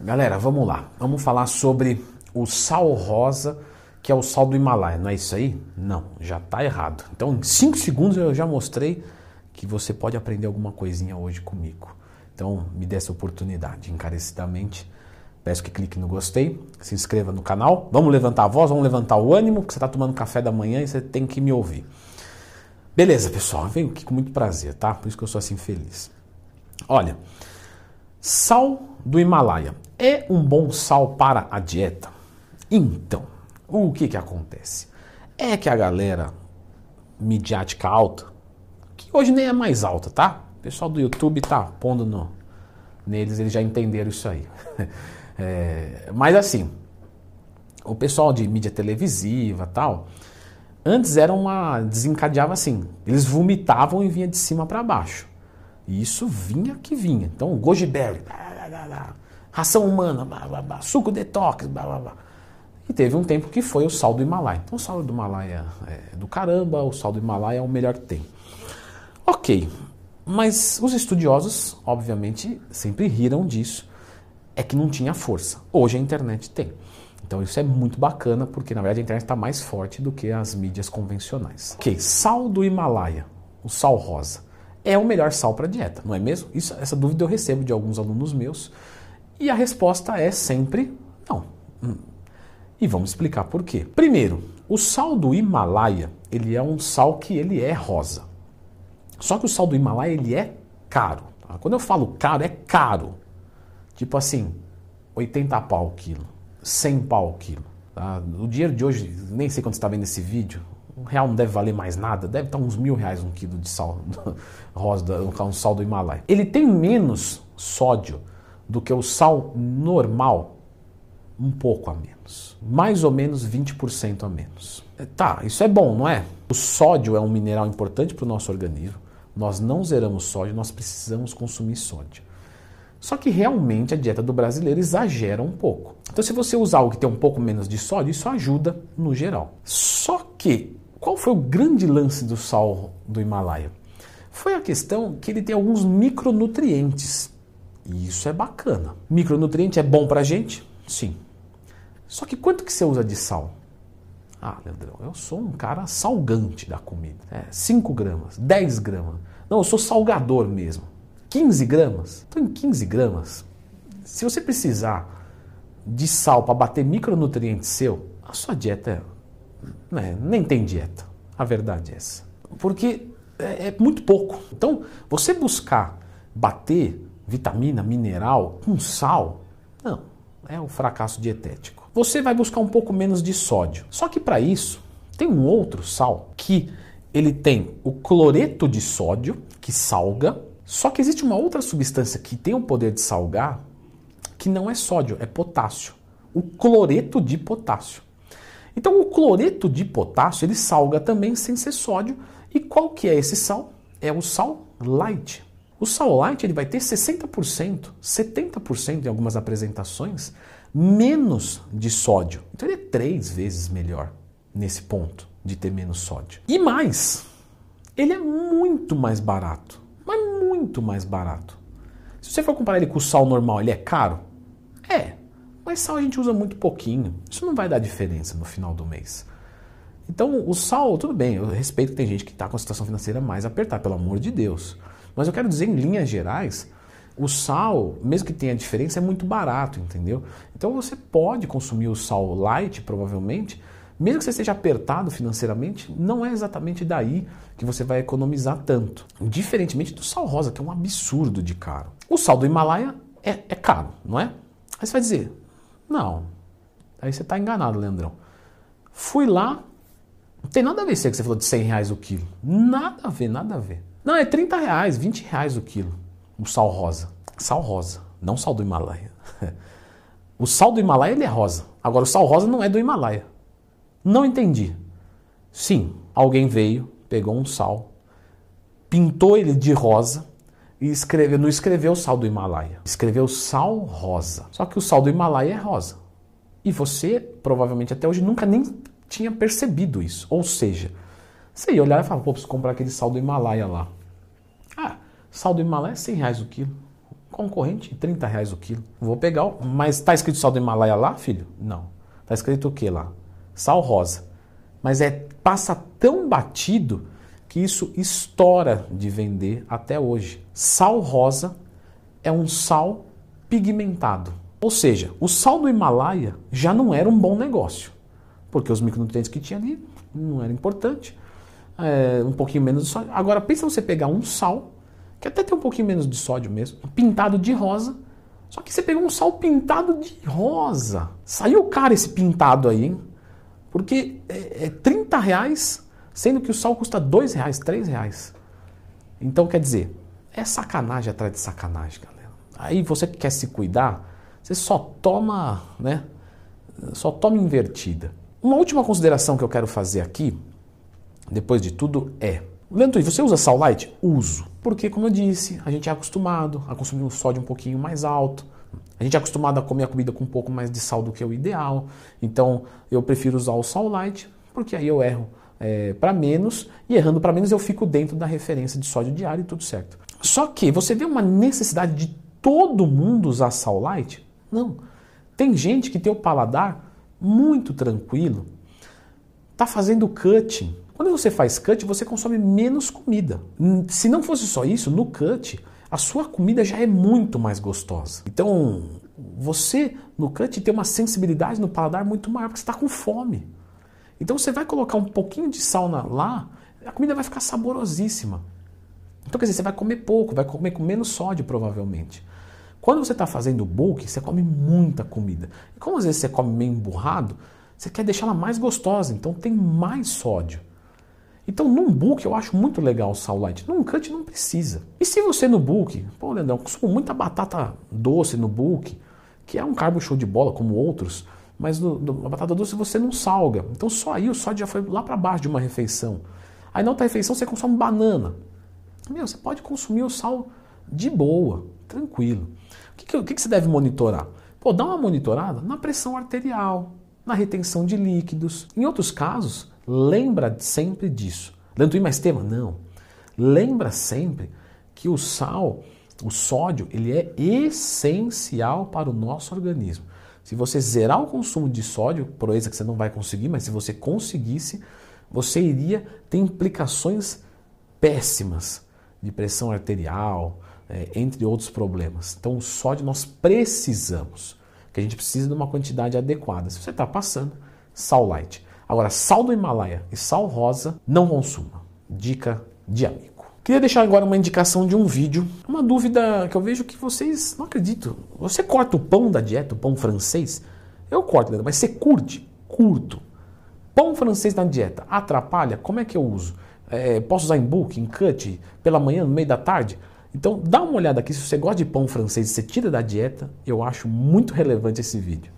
Galera, vamos lá. Vamos falar sobre o sal rosa, que é o sal do Himalaia. Não é isso aí? Não, já está errado. Então, em 5 segundos eu já mostrei que você pode aprender alguma coisinha hoje comigo. Então, me dê essa oportunidade, encarecidamente. Peço que clique no gostei, se inscreva no canal. Vamos levantar a voz, vamos levantar o ânimo, porque você está tomando café da manhã e você tem que me ouvir. Beleza, pessoal, venho aqui com muito prazer, tá? Por isso que eu sou assim feliz. Olha, sal do Himalaia é um bom sal para a dieta? Então, o que que acontece? É que a galera midiática alta, que hoje nem é mais alta, tá? O pessoal do YouTube tá pondo no, neles, eles já entenderam isso aí. É, mas assim, o pessoal de mídia televisiva tal, antes era uma. desencadeava assim, eles vomitavam e vinha de cima para baixo. E isso vinha que vinha. Então, goji berry, blá, blá, blá, ração humana, suco detox, blá blá blá. E teve um tempo que foi o sal do Himalaia. Então o sal do Himalaia é do caramba, o sal do Himalaia é o melhor que tem. Ok, mas os estudiosos, obviamente, sempre riram disso. É que não tinha força. Hoje a internet tem. Então isso é muito bacana, porque na verdade a internet está mais forte do que as mídias convencionais. Ok, sal do Himalaia, o sal rosa, é o melhor sal para dieta, não é mesmo? Isso, essa dúvida eu recebo de alguns alunos meus. E a resposta é sempre não. Hum. E vamos explicar por quê. Primeiro, o sal do Himalaia, ele é um sal que ele é rosa. Só que o sal do Himalaia, ele é caro. Tá? Quando eu falo caro, é caro. Tipo assim, 80 pau o quilo, 100 pau o quilo. Tá? O dinheiro de hoje, nem sei quando você está vendo esse vídeo, um real não deve valer mais nada, deve estar uns mil reais um quilo de sal rosa, um sal do Himalaia. Ele tem menos sódio do que o sal normal, um pouco a menos. Mais ou menos 20% a menos. É, tá, isso é bom, não é? O sódio é um mineral importante para o nosso organismo. Nós não zeramos sódio, nós precisamos consumir sódio. Só que realmente a dieta do brasileiro exagera um pouco. Então, se você usar algo que tem um pouco menos de sódio, isso ajuda no geral. Só que, qual foi o grande lance do sal do Himalaia? Foi a questão que ele tem alguns micronutrientes e isso é bacana. Micronutriente é bom pra gente? Sim. Só que quanto que você usa de sal? Ah, Leandrão, eu sou um cara salgante da comida. É, 5 gramas, 10 gramas. Não, eu sou salgador mesmo. 15 gramas? Então, em 15 gramas, se você precisar de sal para bater micronutrientes seu, a sua dieta é, né, nem tem dieta. A verdade é essa. Porque é, é muito pouco. Então, você buscar bater vitamina, mineral, com sal, não, é um fracasso dietético. Você vai buscar um pouco menos de sódio. Só que para isso, tem um outro sal que ele tem o cloreto de sódio, que salga, só que existe uma outra substância que tem o poder de salgar, que não é sódio, é potássio. O cloreto de potássio. Então o cloreto de potássio, ele salga também sem ser sódio. E qual que é esse sal? É o sal light. O sal light ele vai ter 60%, 70% em algumas apresentações, menos de sódio. Então ele é três vezes melhor nesse ponto de ter menos sódio. E mais, ele é muito mais barato, mas muito mais barato. Se você for comparar ele com o sal normal, ele é caro? É, mas sal a gente usa muito pouquinho. Isso não vai dar diferença no final do mês. Então, o sal, tudo bem, eu respeito que tem gente que está com a situação financeira mais apertada, pelo amor de Deus. Mas eu quero dizer, em linhas gerais, o sal, mesmo que tenha diferença, é muito barato, entendeu? Então você pode consumir o sal light, provavelmente, mesmo que você esteja apertado financeiramente, não é exatamente daí que você vai economizar tanto. Diferentemente do sal rosa, que é um absurdo de caro. O sal do Himalaia é, é caro, não é? Aí você vai dizer, não. Aí você está enganado, Leandrão. Fui lá, não tem nada a ver com que você falou de 100 reais o quilo. Nada a ver, nada a ver. Não, é 30 reais, 20 reais o quilo. O sal rosa. Sal rosa, não sal do Himalaia. O sal do Himalaia ele é rosa. Agora o sal rosa não é do Himalaia. Não entendi. Sim, alguém veio, pegou um sal, pintou ele de rosa e escreveu, não escreveu sal do Himalaia, escreveu sal rosa. Só que o sal do Himalaia é rosa. E você provavelmente até hoje nunca nem tinha percebido isso. Ou seja, você ia olhar e falar, pô, preciso comprar aquele sal do Himalaia lá. Sal do Himalaia é 100 reais o quilo. concorrente, 30 reais o quilo. Vou pegar, mas tá escrito sal do Himalaia lá, filho? Não. Tá escrito o que lá? Sal rosa. Mas é passa tão batido que isso estoura de vender até hoje. Sal rosa é um sal pigmentado. Ou seja, o sal do Himalaia já não era um bom negócio, porque os micronutrientes que tinha ali não era importante. É, um pouquinho menos de sódio. Agora pensa você pegar um sal, que até tem um pouquinho menos de sódio mesmo, pintado de rosa, só que você pegou um sal pintado de rosa. Saiu caro esse pintado aí, hein? Porque é, é 30 reais, sendo que o sal custa 2 reais, 3 reais. Então quer dizer, é sacanagem atrás de sacanagem, galera. Aí você que quer se cuidar, você só toma, né? Só toma invertida. Uma última consideração que eu quero fazer aqui, depois de tudo, é: Leandro, você usa sal light? Uso. Porque, como eu disse, a gente é acostumado a consumir um sódio um pouquinho mais alto. A gente é acostumado a comer a comida com um pouco mais de sal do que o ideal. Então, eu prefiro usar o sal light, porque aí eu erro é, para menos, e errando para menos eu fico dentro da referência de sódio diário e tudo certo. Só que você vê uma necessidade de todo mundo usar sal light? Não. Tem gente que tem o paladar muito tranquilo, está fazendo cutting. Quando você faz cut, você consome menos comida. Se não fosse só isso, no cut, a sua comida já é muito mais gostosa. Então, você no cut tem uma sensibilidade no paladar muito maior, porque você está com fome. Então, você vai colocar um pouquinho de sal lá, a comida vai ficar saborosíssima. Então, quer dizer, você vai comer pouco, vai comer com menos sódio, provavelmente. Quando você está fazendo bulk, você come muita comida. E como às vezes você come meio emburrado, você quer deixá-la mais gostosa, então tem mais sódio. Então, num bulk eu acho muito legal o sal light. Num cut não precisa. E se você no bulk, pô, Leandrão, consumo muita batata doce no bulk, que é um carbo show de bola como outros, mas no, no, a batata doce você não salga. Então, só aí o sódio já foi lá para baixo de uma refeição. Aí na outra refeição você consome banana. Meu, você pode consumir o sal de boa, tranquilo. O que, que, o que, que você deve monitorar? Pô, dá uma monitorada na pressão arterial, na retenção de líquidos. Em outros casos, lembra sempre disso. Leandro, mais tema? Não. Lembra sempre que o sal, o sódio, ele é essencial para o nosso organismo. Se você zerar o consumo de sódio, proeza que você não vai conseguir, mas se você conseguisse, você iria ter implicações péssimas de pressão arterial, é, entre outros problemas. Então, o sódio nós precisamos, que a gente precisa de uma quantidade adequada. Se você está passando, sal light. Agora, sal do Himalaia e sal rosa, não consuma. Dica de amigo. Queria deixar agora uma indicação de um vídeo, uma dúvida que eu vejo que vocês não acreditam. Você corta o pão da dieta, o pão francês? Eu corto, mas você curte? Curto. Pão francês na dieta atrapalha? Como é que eu uso? É, posso usar em bulk, em cut, pela manhã, no meio da tarde? Então dá uma olhada aqui, se você gosta de pão francês e você tira da dieta, eu acho muito relevante esse vídeo.